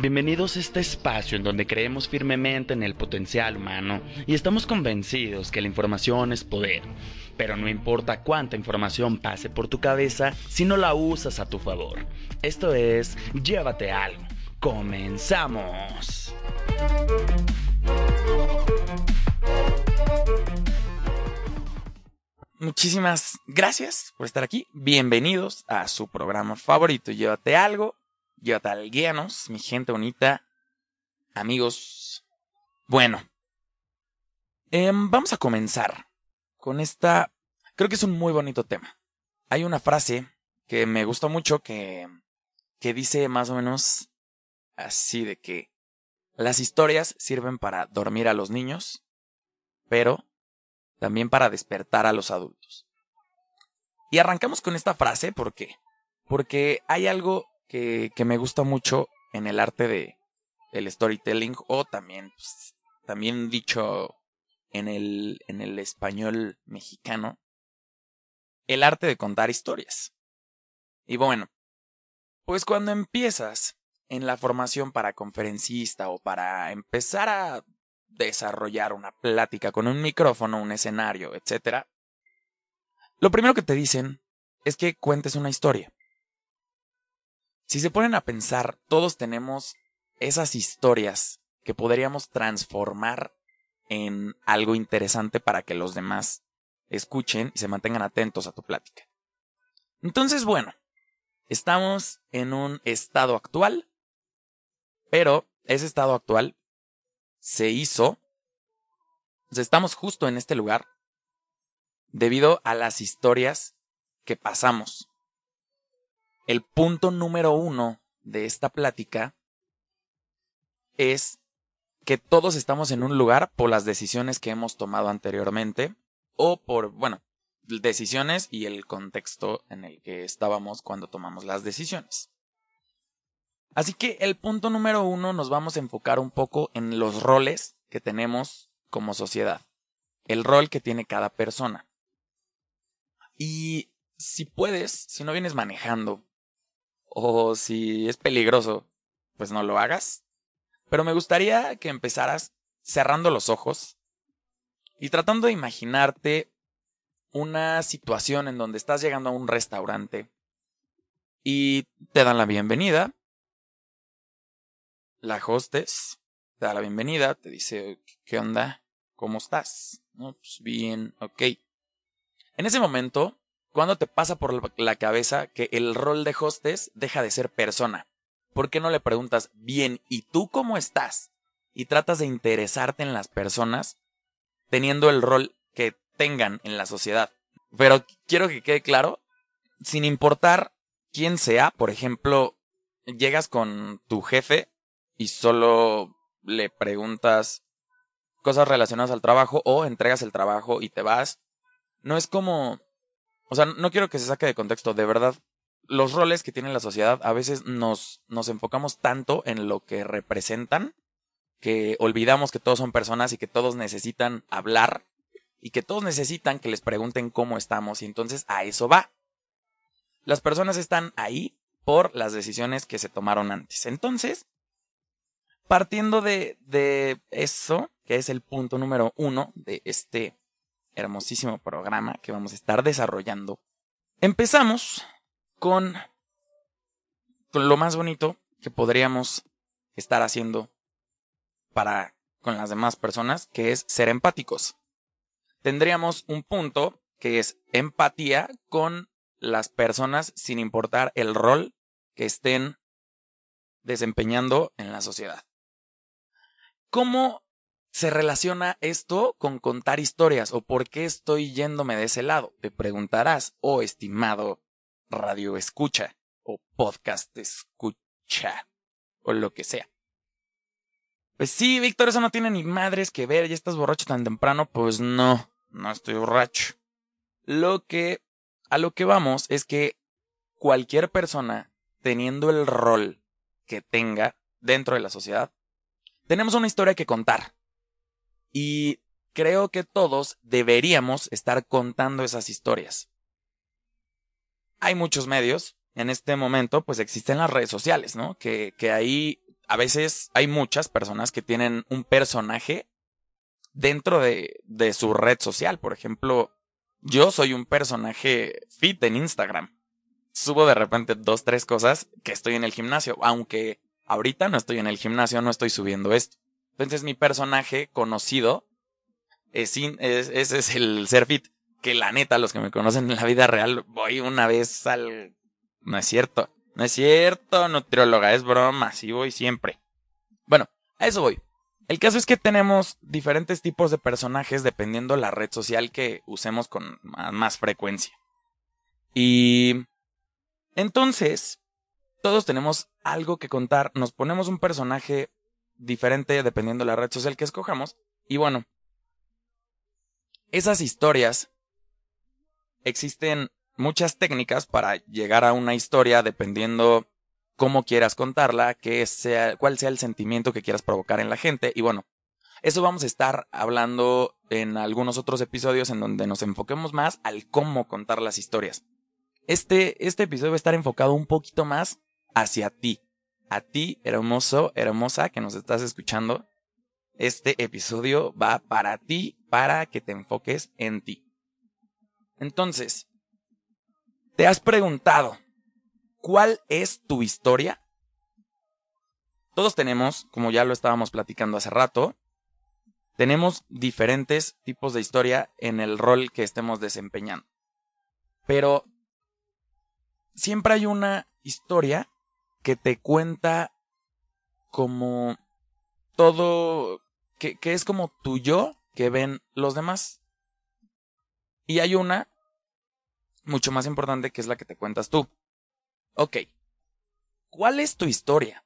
Bienvenidos a este espacio en donde creemos firmemente en el potencial humano y estamos convencidos que la información es poder. Pero no importa cuánta información pase por tu cabeza si no la usas a tu favor. Esto es Llévate algo. Comenzamos. Muchísimas gracias por estar aquí. Bienvenidos a su programa favorito. Llévate algo. Llévate alguianos, mi gente bonita. Amigos. Bueno. Em, vamos a comenzar con esta. Creo que es un muy bonito tema. Hay una frase que me gustó mucho que, que dice más o menos así de que las historias sirven para dormir a los niños, pero también para despertar a los adultos. Y arrancamos con esta frase, ¿por qué? Porque hay algo que, que me gusta mucho en el arte de el storytelling o también, pues, también dicho en el, en el español mexicano, el arte de contar historias. Y bueno, pues cuando empiezas en la formación para conferencista o para empezar a desarrollar una plática con un micrófono, un escenario, etc., lo primero que te dicen es que cuentes una historia. Si se ponen a pensar, todos tenemos esas historias que podríamos transformar en algo interesante para que los demás escuchen y se mantengan atentos a tu plática. Entonces, bueno, estamos en un estado actual, pero ese estado actual se hizo, estamos justo en este lugar debido a las historias que pasamos. El punto número uno de esta plática es que todos estamos en un lugar por las decisiones que hemos tomado anteriormente o por, bueno, decisiones y el contexto en el que estábamos cuando tomamos las decisiones. Así que el punto número uno nos vamos a enfocar un poco en los roles que tenemos como sociedad. El rol que tiene cada persona. Y si puedes, si no vienes manejando, o si es peligroso, pues no lo hagas. Pero me gustaría que empezaras cerrando los ojos y tratando de imaginarte una situación en donde estás llegando a un restaurante y te dan la bienvenida la hostess te da la bienvenida, te dice, ¿qué onda? ¿Cómo estás? No, pues bien, ok. En ese momento, cuando te pasa por la cabeza que el rol de hostess deja de ser persona, ¿por qué no le preguntas, bien, ¿y tú cómo estás? Y tratas de interesarte en las personas teniendo el rol que tengan en la sociedad. Pero quiero que quede claro, sin importar quién sea, por ejemplo, llegas con tu jefe y solo le preguntas cosas relacionadas al trabajo o entregas el trabajo y te vas. No es como... O sea, no quiero que se saque de contexto, de verdad. Los roles que tiene la sociedad a veces nos, nos enfocamos tanto en lo que representan que olvidamos que todos son personas y que todos necesitan hablar y que todos necesitan que les pregunten cómo estamos y entonces a eso va. Las personas están ahí por las decisiones que se tomaron antes. Entonces, Partiendo de, de eso, que es el punto número uno de este hermosísimo programa que vamos a estar desarrollando, empezamos con, con lo más bonito que podríamos estar haciendo para con las demás personas, que es ser empáticos. Tendríamos un punto que es empatía con las personas sin importar el rol que estén desempeñando en la sociedad. ¿Cómo se relaciona esto con contar historias o por qué estoy yéndome de ese lado? Te preguntarás, oh estimado radio escucha o podcast escucha o lo que sea. Pues sí, Víctor, eso no tiene ni madres que ver, ya estás borracho tan temprano, pues no, no estoy borracho. Lo que, a lo que vamos es que cualquier persona teniendo el rol que tenga dentro de la sociedad tenemos una historia que contar. Y creo que todos deberíamos estar contando esas historias. Hay muchos medios, en este momento, pues existen las redes sociales, ¿no? Que, que ahí a veces hay muchas personas que tienen un personaje dentro de, de su red social. Por ejemplo, yo soy un personaje fit en Instagram. Subo de repente dos, tres cosas que estoy en el gimnasio, aunque ahorita no estoy en el gimnasio, no estoy subiendo esto. Entonces mi personaje conocido es, es, ese es el ser fit. Que la neta, los que me conocen en la vida real, voy una vez al... No es cierto. No es cierto, nutrióloga, es broma, sí voy siempre. Bueno, a eso voy. El caso es que tenemos diferentes tipos de personajes dependiendo la red social que usemos con más frecuencia. Y entonces, todos tenemos algo que contar, nos ponemos un personaje diferente dependiendo la red social que escojamos. Y bueno, esas historias existen muchas técnicas para llegar a una historia dependiendo cómo quieras contarla, que sea, cuál sea el sentimiento que quieras provocar en la gente. Y bueno, eso vamos a estar hablando en algunos otros episodios en donde nos enfoquemos más al cómo contar las historias. Este, este episodio va a estar enfocado un poquito más hacia ti. A ti, hermoso, hermosa, que nos estás escuchando. Este episodio va para ti, para que te enfoques en ti. Entonces, ¿te has preguntado cuál es tu historia? Todos tenemos, como ya lo estábamos platicando hace rato, tenemos diferentes tipos de historia en el rol que estemos desempeñando. Pero siempre hay una historia que te cuenta como todo, que, que es como tu yo que ven los demás. Y hay una mucho más importante que es la que te cuentas tú. Ok. ¿Cuál es tu historia?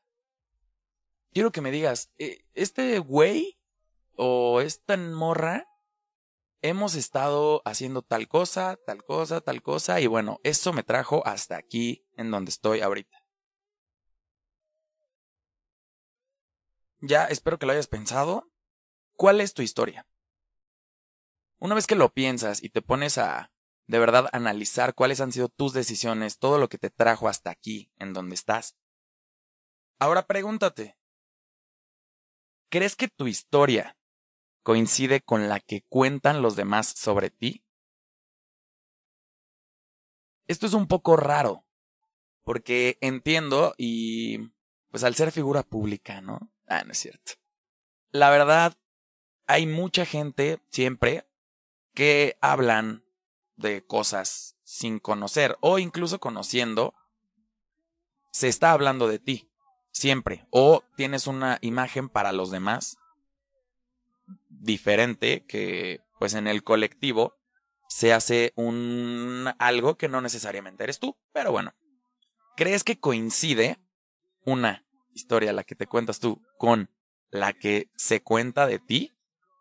Quiero que me digas, eh, ¿este güey o esta morra hemos estado haciendo tal cosa, tal cosa, tal cosa, y bueno, eso me trajo hasta aquí en donde estoy ahorita. Ya, espero que lo hayas pensado. ¿Cuál es tu historia? Una vez que lo piensas y te pones a de verdad analizar cuáles han sido tus decisiones, todo lo que te trajo hasta aquí, en donde estás. Ahora pregúntate, ¿crees que tu historia coincide con la que cuentan los demás sobre ti? Esto es un poco raro, porque entiendo y pues al ser figura pública, ¿no? Ah, no es cierto. La verdad, hay mucha gente siempre que hablan de cosas sin conocer o incluso conociendo, se está hablando de ti, siempre. O tienes una imagen para los demás diferente que pues en el colectivo se hace un algo que no necesariamente eres tú, pero bueno. ¿Crees que coincide una historia, la que te cuentas tú, con la que se cuenta de ti?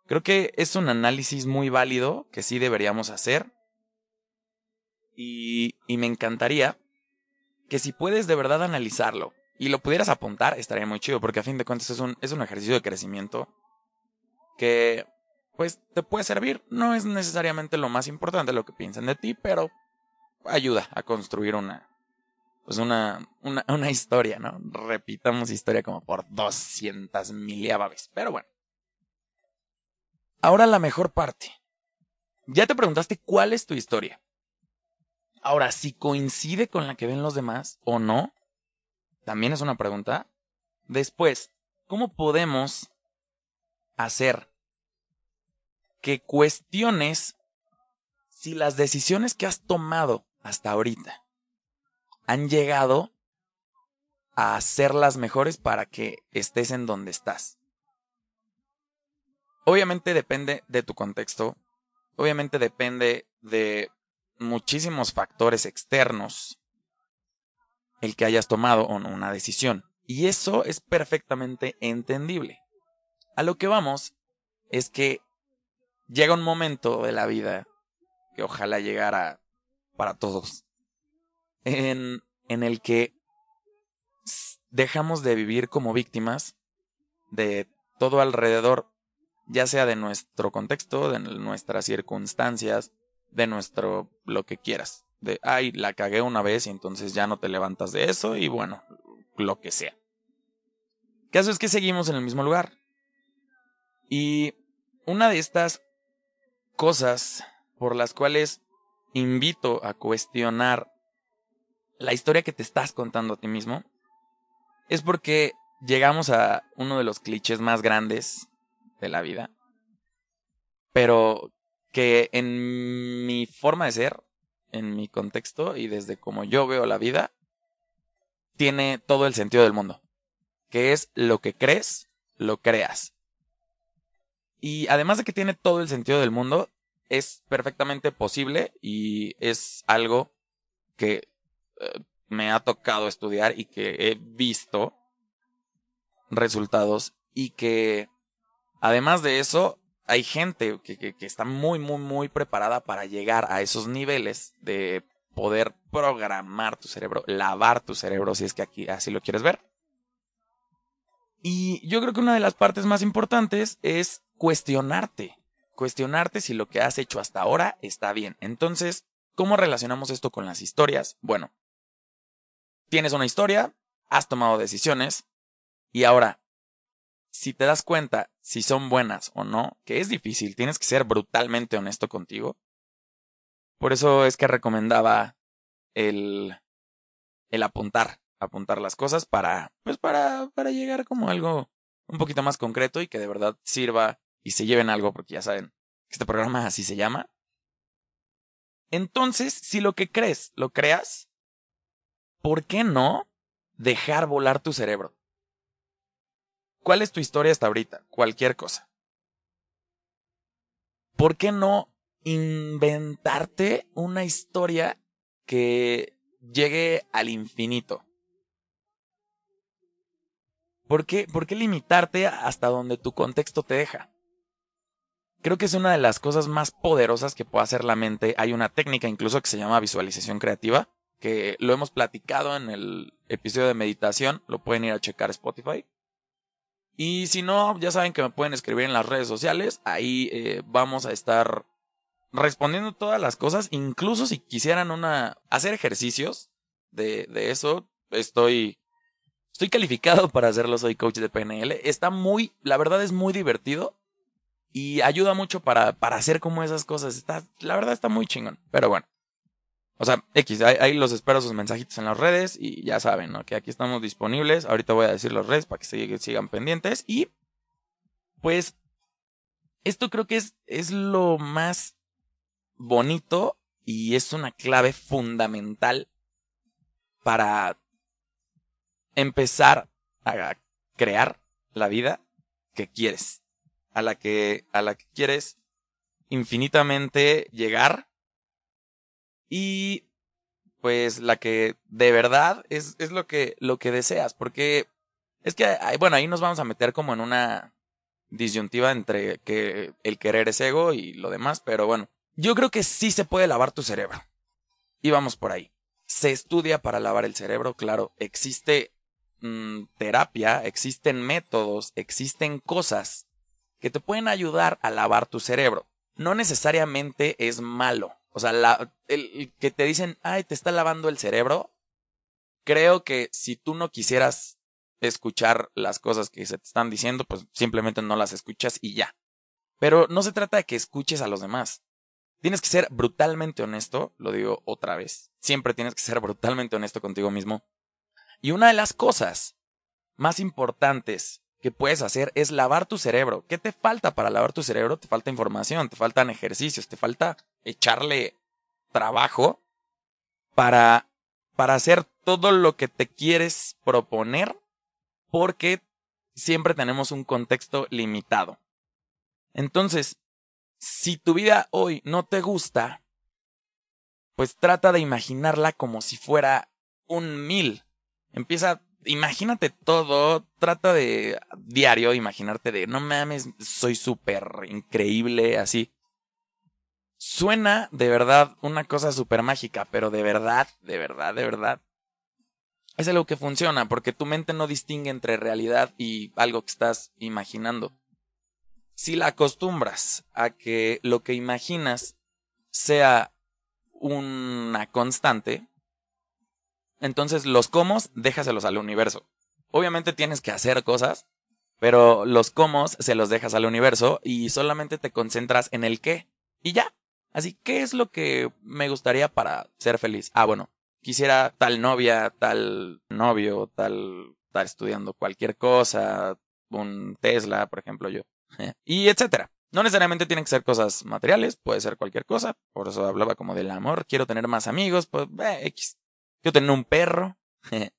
Creo que es un análisis muy válido que sí deberíamos hacer y, y me encantaría que si puedes de verdad analizarlo y lo pudieras apuntar, estaría muy chido, porque a fin de cuentas es un, es un ejercicio de crecimiento que pues te puede servir. No es necesariamente lo más importante lo que piensan de ti, pero ayuda a construir una, pues una, una, una historia, ¿no? Repitamos historia como por 200 miliabaves. Pero bueno. Ahora la mejor parte. Ya te preguntaste cuál es tu historia. Ahora, si coincide con la que ven los demás o no, también es una pregunta. Después, ¿cómo podemos hacer que cuestiones si las decisiones que has tomado hasta ahorita han llegado a ser las mejores para que estés en donde estás? Obviamente depende de tu contexto, obviamente depende de muchísimos factores externos el que hayas tomado una decisión. Y eso es perfectamente entendible. A lo que vamos es que llega un momento de la vida que ojalá llegara para todos, en, en el que dejamos de vivir como víctimas de todo alrededor, ya sea de nuestro contexto, de nuestras circunstancias, de nuestro lo que quieras. de, ay, la cagué una vez y entonces ya no te levantas de eso y bueno, lo que sea. Caso es que seguimos en el mismo lugar. Y una de estas cosas por las cuales invito a cuestionar la historia que te estás contando a ti mismo es porque llegamos a uno de los clichés más grandes de la vida, pero que en mi forma de ser, en mi contexto y desde como yo veo la vida, tiene todo el sentido del mundo, que es lo que crees, lo creas. Y además de que tiene todo el sentido del mundo, es perfectamente posible y es algo que me ha tocado estudiar y que he visto resultados y que además de eso hay gente que, que, está muy muy muy preparada para llegar a esos niveles de poder programar tu cerebro, lavar tu cerebro si es que aquí así lo quieres ver. Y yo creo que una de las partes más importantes es cuestionarte, cuestionarte si lo que has hecho hasta ahora está bien. Entonces, ¿cómo relacionamos esto con las historias? Bueno, tienes una historia, has tomado decisiones y ahora, si te das cuenta si son buenas o no, que es difícil, tienes que ser brutalmente honesto contigo. Por eso es que recomendaba el, el apuntar, apuntar las cosas para, pues para, para llegar como algo un poquito más concreto y que de verdad sirva y se lleven algo, porque ya saben este programa así se llama. Entonces, si lo que crees, lo creas, ¿por qué no dejar volar tu cerebro? ¿Cuál es tu historia hasta ahorita? Cualquier cosa. ¿Por qué no inventarte una historia que llegue al infinito? ¿Por qué, ¿Por qué limitarte hasta donde tu contexto te deja? Creo que es una de las cosas más poderosas que puede hacer la mente. Hay una técnica incluso que se llama visualización creativa, que lo hemos platicado en el episodio de meditación, lo pueden ir a checar Spotify. Y si no, ya saben que me pueden escribir en las redes sociales, ahí eh, vamos a estar respondiendo todas las cosas, incluso si quisieran una hacer ejercicios de, de eso, estoy estoy calificado para hacerlo, soy coach de PNL. Está muy, la verdad es muy divertido y ayuda mucho para, para hacer como esas cosas. Está, la verdad está muy chingón. Pero bueno, o sea, X, ahí, los espero sus mensajitos en las redes y ya saben, ¿no? Que aquí estamos disponibles. Ahorita voy a decir las redes para que se, sigan pendientes. Y pues esto creo que es, es lo más bonito y es una clave fundamental para empezar a crear la vida que quieres, a la que, a la que quieres infinitamente llegar y pues la que de verdad es, es lo que, lo que deseas, porque es que, bueno, ahí nos vamos a meter como en una disyuntiva entre que el querer es ego y lo demás, pero bueno, yo creo que sí se puede lavar tu cerebro. Y vamos por ahí. Se estudia para lavar el cerebro, claro, existe mm, terapia, existen métodos, existen cosas que te pueden ayudar a lavar tu cerebro. No necesariamente es malo. O sea, la, el, que te dicen, ay, te está lavando el cerebro. Creo que si tú no quisieras escuchar las cosas que se te están diciendo, pues simplemente no las escuchas y ya. Pero no se trata de que escuches a los demás. Tienes que ser brutalmente honesto, lo digo otra vez. Siempre tienes que ser brutalmente honesto contigo mismo. Y una de las cosas más importantes que puedes hacer es lavar tu cerebro. ¿Qué te falta para lavar tu cerebro? Te falta información, te faltan ejercicios, te falta echarle trabajo para, para hacer todo lo que te quieres proponer porque siempre tenemos un contexto limitado. Entonces, si tu vida hoy no te gusta, pues trata de imaginarla como si fuera un mil. Empieza imagínate todo, trata de diario imaginarte de, no mames, soy súper increíble, así. Suena de verdad una cosa súper mágica, pero de verdad, de verdad, de verdad. Es algo que funciona porque tu mente no distingue entre realidad y algo que estás imaginando. Si la acostumbras a que lo que imaginas sea una constante, entonces los cómo déjaselos al universo. Obviamente tienes que hacer cosas, pero los cómo se los dejas al universo y solamente te concentras en el qué. Y ya. Así, ¿qué es lo que me gustaría para ser feliz? Ah, bueno, quisiera tal novia, tal novio, tal, estar estudiando cualquier cosa, un Tesla, por ejemplo, yo. y etcétera. No necesariamente tienen que ser cosas materiales, puede ser cualquier cosa. Por eso hablaba como del amor. Quiero tener más amigos, pues, eh, X. Quiero tener un perro.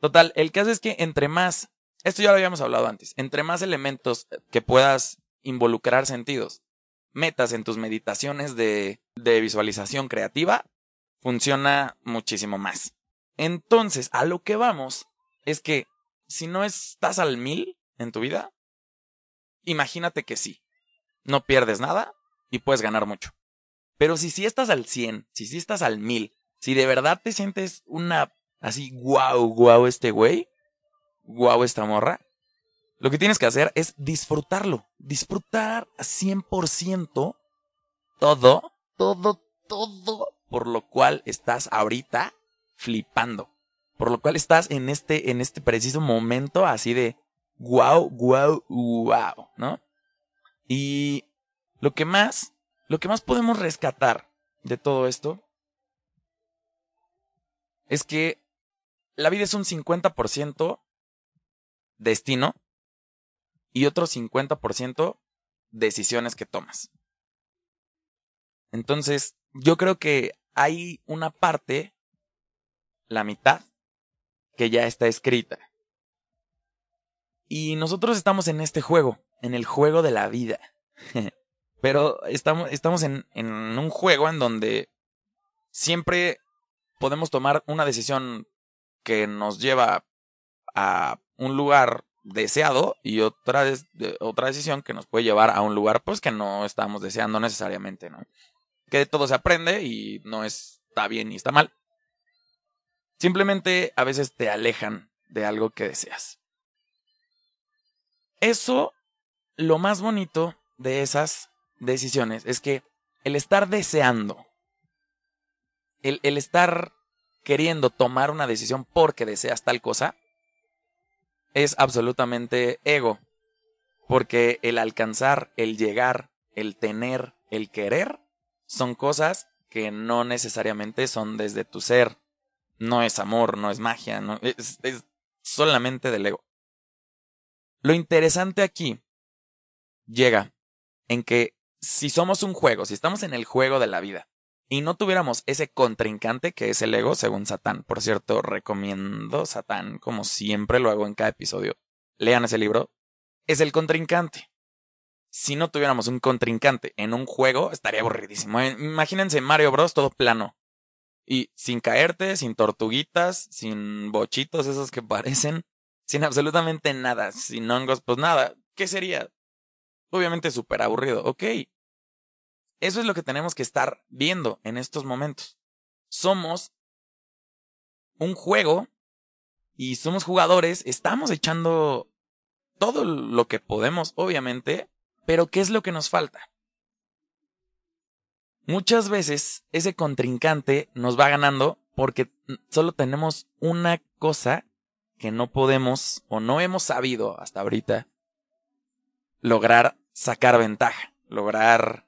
Total, el caso es que entre más, esto ya lo habíamos hablado antes, entre más elementos que puedas involucrar sentidos, metas en tus meditaciones de, de visualización creativa, funciona muchísimo más. Entonces, a lo que vamos es que si no estás al mil en tu vida, imagínate que sí. No pierdes nada y puedes ganar mucho. Pero si sí estás al 100, si sí estás al mil, si de verdad te sientes una así, wow, wow este güey, wow esta morra, lo que tienes que hacer es disfrutarlo, disfrutar a 100% todo, todo, todo por lo cual estás ahorita flipando. Por lo cual estás en este, en este preciso momento así de wow, wow, wow, ¿no? Y lo que más, lo que más podemos rescatar de todo esto es que la vida es un 50% destino y otro 50% decisiones que tomas. Entonces, yo creo que hay una parte, la mitad, que ya está escrita. Y nosotros estamos en este juego, en el juego de la vida. Pero estamos, estamos en, en un juego en donde siempre podemos tomar una decisión que nos lleva a un lugar deseado y otra, otra decisión que nos puede llevar a un lugar pues que no estamos deseando necesariamente, ¿no? que todo se aprende y no está bien ni está mal. Simplemente a veces te alejan de algo que deseas. Eso, lo más bonito de esas decisiones es que el estar deseando, el, estar queriendo tomar una decisión porque deseas tal cosa, es absolutamente ego. Porque el alcanzar, el llegar, el tener, el querer, son cosas que no necesariamente son desde tu ser. No es amor, no es magia, es, es solamente del ego. Lo interesante aquí llega en que si somos un juego, si estamos en el juego de la vida y no tuviéramos ese contrincante que es el ego, según Satán, por cierto, recomiendo Satán, como siempre lo hago en cada episodio, lean ese libro, es el contrincante si no tuviéramos un contrincante en un juego, estaría aburridísimo. Eh, imagínense Mario Bros. todo plano. Y sin caerte, sin tortuguitas, sin bochitos esos que parecen, sin absolutamente nada, sin hongos, pues nada. ¿Qué sería? Obviamente súper aburrido. Ok. Eso es lo que tenemos que estar viendo en estos momentos. Somos un juego y somos jugadores, estamos echando todo lo que podemos, obviamente, pero ¿qué es lo que nos falta? Muchas veces ese contrincante nos va ganando porque solo tenemos una cosa que no podemos o no hemos sabido hasta ahorita lograr sacar ventaja, lograr,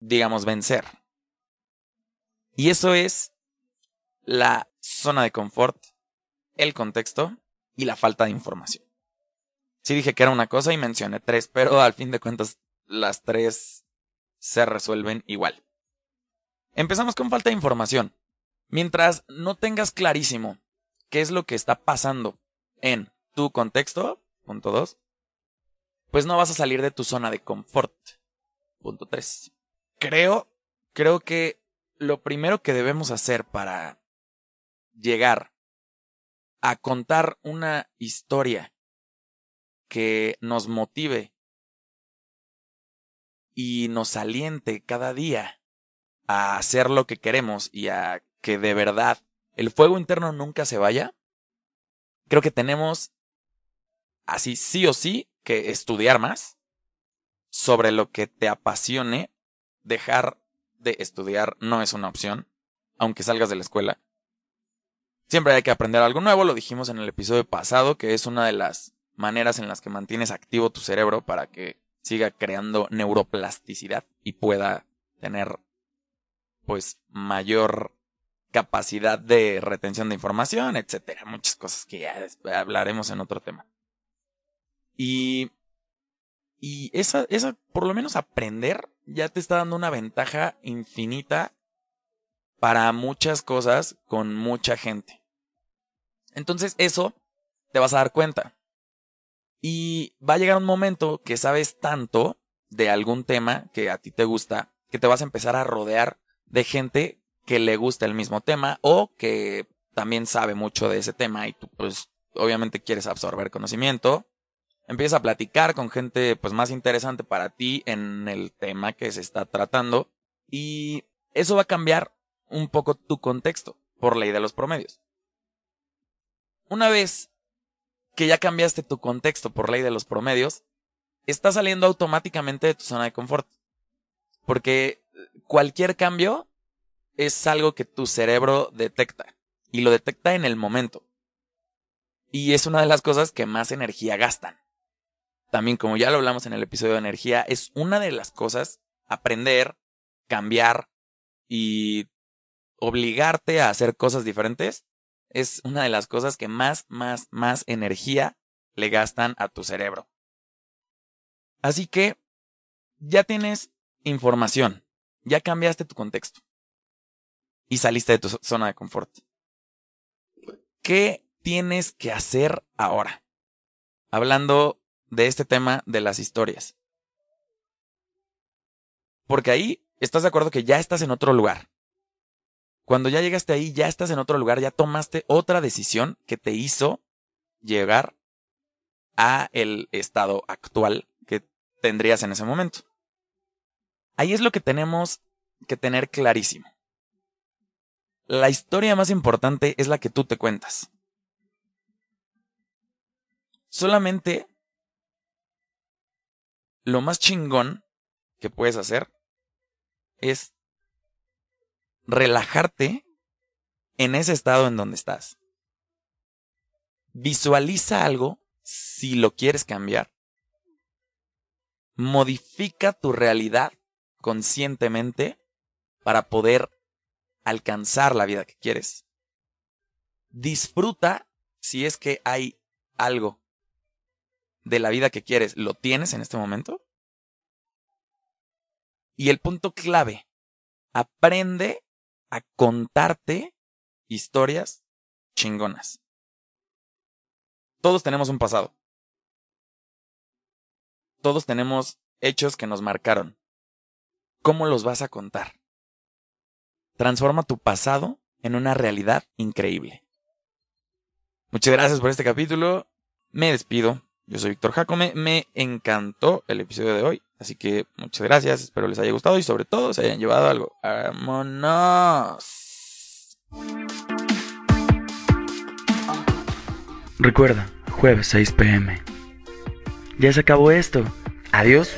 digamos, vencer. Y eso es la zona de confort, el contexto y la falta de información. Sí dije que era una cosa y mencioné tres, pero al fin de cuentas las tres se resuelven igual. Empezamos con falta de información. Mientras no tengas clarísimo qué es lo que está pasando en tu contexto, punto dos, pues no vas a salir de tu zona de confort. Punto tres. Creo, creo que lo primero que debemos hacer para llegar a contar una historia que nos motive y nos aliente cada día a hacer lo que queremos y a que de verdad el fuego interno nunca se vaya, creo que tenemos así sí o sí que estudiar más sobre lo que te apasione. Dejar de estudiar no es una opción. aunque salgas de la escuela. Siempre hay que aprender algo nuevo, lo dijimos en el episodio pasado, que es una de las maneras en las que mantienes activo tu cerebro para que siga creando neuroplasticidad y pueda tener pues mayor capacidad de retención de información, etcétera, muchas cosas que ya hablaremos en otro tema. Y y esa esa por lo menos aprender ya te está dando una ventaja infinita para muchas cosas con mucha gente. Entonces eso te vas a dar cuenta. Y va a llegar un momento que sabes tanto de algún tema que a ti te gusta, que te vas a empezar a rodear de gente que le gusta el mismo tema o que también sabe mucho de ese tema y tú pues obviamente quieres absorber conocimiento. Empiezas a platicar con gente pues más interesante para ti en el tema que se está tratando y eso va a cambiar un poco tu contexto por ley de los promedios. Una vez que ya cambiaste tu contexto por ley de los promedios, estás saliendo automáticamente de tu zona de confort. Porque cualquier cambio es algo que tu cerebro detecta. Y lo detecta en el momento. Y es una de las cosas que más energía gastan. También, como ya lo hablamos en el episodio de energía, es una de las cosas aprender, cambiar y obligarte a hacer cosas diferentes es una de las cosas que más, más, más energía le gastan a tu cerebro. Así que ya tienes información, ya cambiaste tu contexto y saliste de tu zona de confort. ¿Qué tienes que hacer ahora? Hablando de este tema de las historias. Porque ahí estás de acuerdo que ya estás en otro lugar. Cuando ya llegaste ahí, ya estás en otro lugar, ya tomaste otra decisión que te hizo llegar a el estado actual que tendrías en ese momento. Ahí es lo que tenemos que tener clarísimo. La historia más importante es la que tú te cuentas. Solamente lo más chingón que puedes hacer es relajarte en ese estado en donde estás. Visualiza algo si lo quieres cambiar. Modifica tu realidad conscientemente para poder alcanzar la vida que quieres. Disfruta si es que hay algo de la vida que quieres, ¿lo tienes en este momento? Y el punto clave, aprende a contarte historias chingonas. Todos tenemos un pasado. Todos tenemos hechos que nos marcaron. ¿Cómo los vas a contar? Transforma tu pasado en una realidad increíble. Muchas gracias por este capítulo. Me despido. Yo soy Víctor Jacome. Me encantó el episodio de hoy. Así que muchas gracias. Espero les haya gustado y sobre todo se hayan llevado algo. ¡Vámonos! Recuerda, jueves 6 pm. Ya se acabó esto. Adiós.